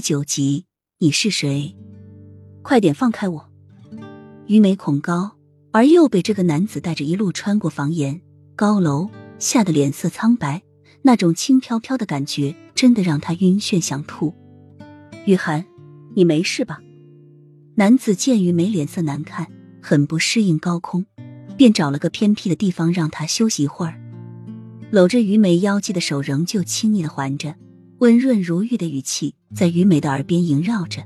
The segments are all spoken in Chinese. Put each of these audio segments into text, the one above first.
九集，你是谁？快点放开我！于梅恐高，而又被这个男子带着一路穿过房檐、高楼，吓得脸色苍白。那种轻飘飘的感觉，真的让他晕眩想吐。雨涵，你没事吧？男子见于梅脸色难看，很不适应高空，便找了个偏僻的地方让她休息一会儿。搂着于梅腰际的手仍旧亲昵的环着，温润如玉的语气在于美的耳边萦绕着。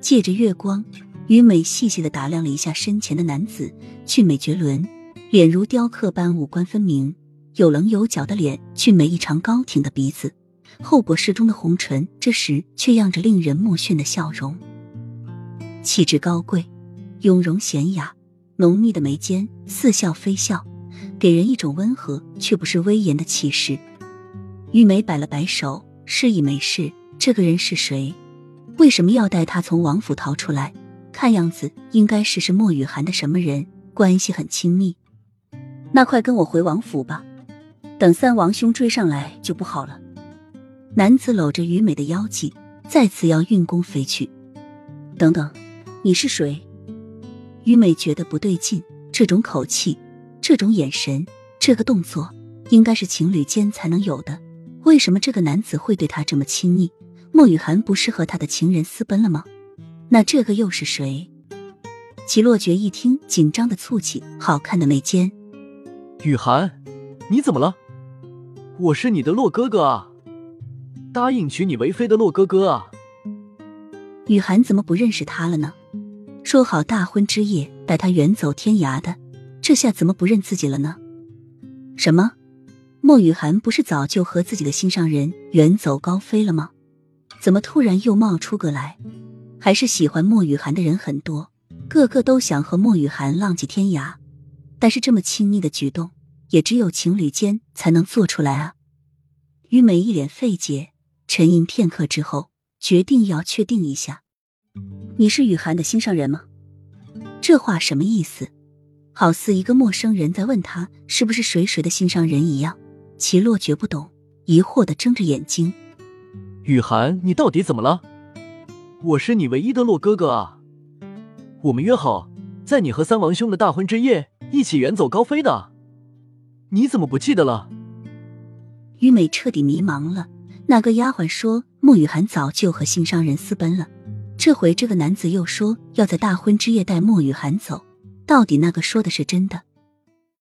借着月光，于美细细的打量了一下身前的男子，俊美绝伦，脸如雕刻般五官分明，有棱有角的脸，俊美异常高挺的鼻子，厚薄适中的红唇，这时却漾着令人目眩的笑容。气质高贵，雍容娴雅，浓密的眉间似笑非笑。给人一种温和却不是威严的气势。玉梅摆了摆手，示意没事。这个人是谁？为什么要带他从王府逃出来？看样子应该是是莫雨涵的什么人，关系很亲密。那快跟我回王府吧，等三王兄追上来就不好了。男子搂着于美的腰际，再次要运功飞去。等等，你是谁？于美觉得不对劲，这种口气。这种眼神，这个动作，应该是情侣间才能有的。为什么这个男子会对她这么亲昵？莫雨涵不是和他的情人私奔了吗？那这个又是谁？齐洛觉一听，紧张的蹙起好看的眉间。雨涵，你怎么了？我是你的洛哥哥啊，答应娶你为妃的洛哥哥啊。雨涵怎么不认识他了呢？说好大婚之夜带他远走天涯的。这下怎么不认自己了呢？什么？莫雨涵不是早就和自己的心上人远走高飞了吗？怎么突然又冒出个来？还是喜欢莫雨涵的人很多，个个都想和莫雨涵浪迹天涯。但是这么亲密的举动，也只有情侣间才能做出来啊！于梅一脸费解，沉吟片刻之后，决定要确定一下：你是雨涵的心上人吗？这话什么意思？好似一个陌生人在问他是不是谁谁的心上人一样，齐洛绝不懂，疑惑的睁着眼睛。雨涵，你到底怎么了？我是你唯一的洛哥哥啊！我们约好在你和三王兄的大婚之夜一起远走高飞的，你怎么不记得了？于美彻底迷茫了。那个丫鬟说莫雨涵早就和心上人私奔了，这回这个男子又说要在大婚之夜带莫雨涵走。到底那个说的是真的，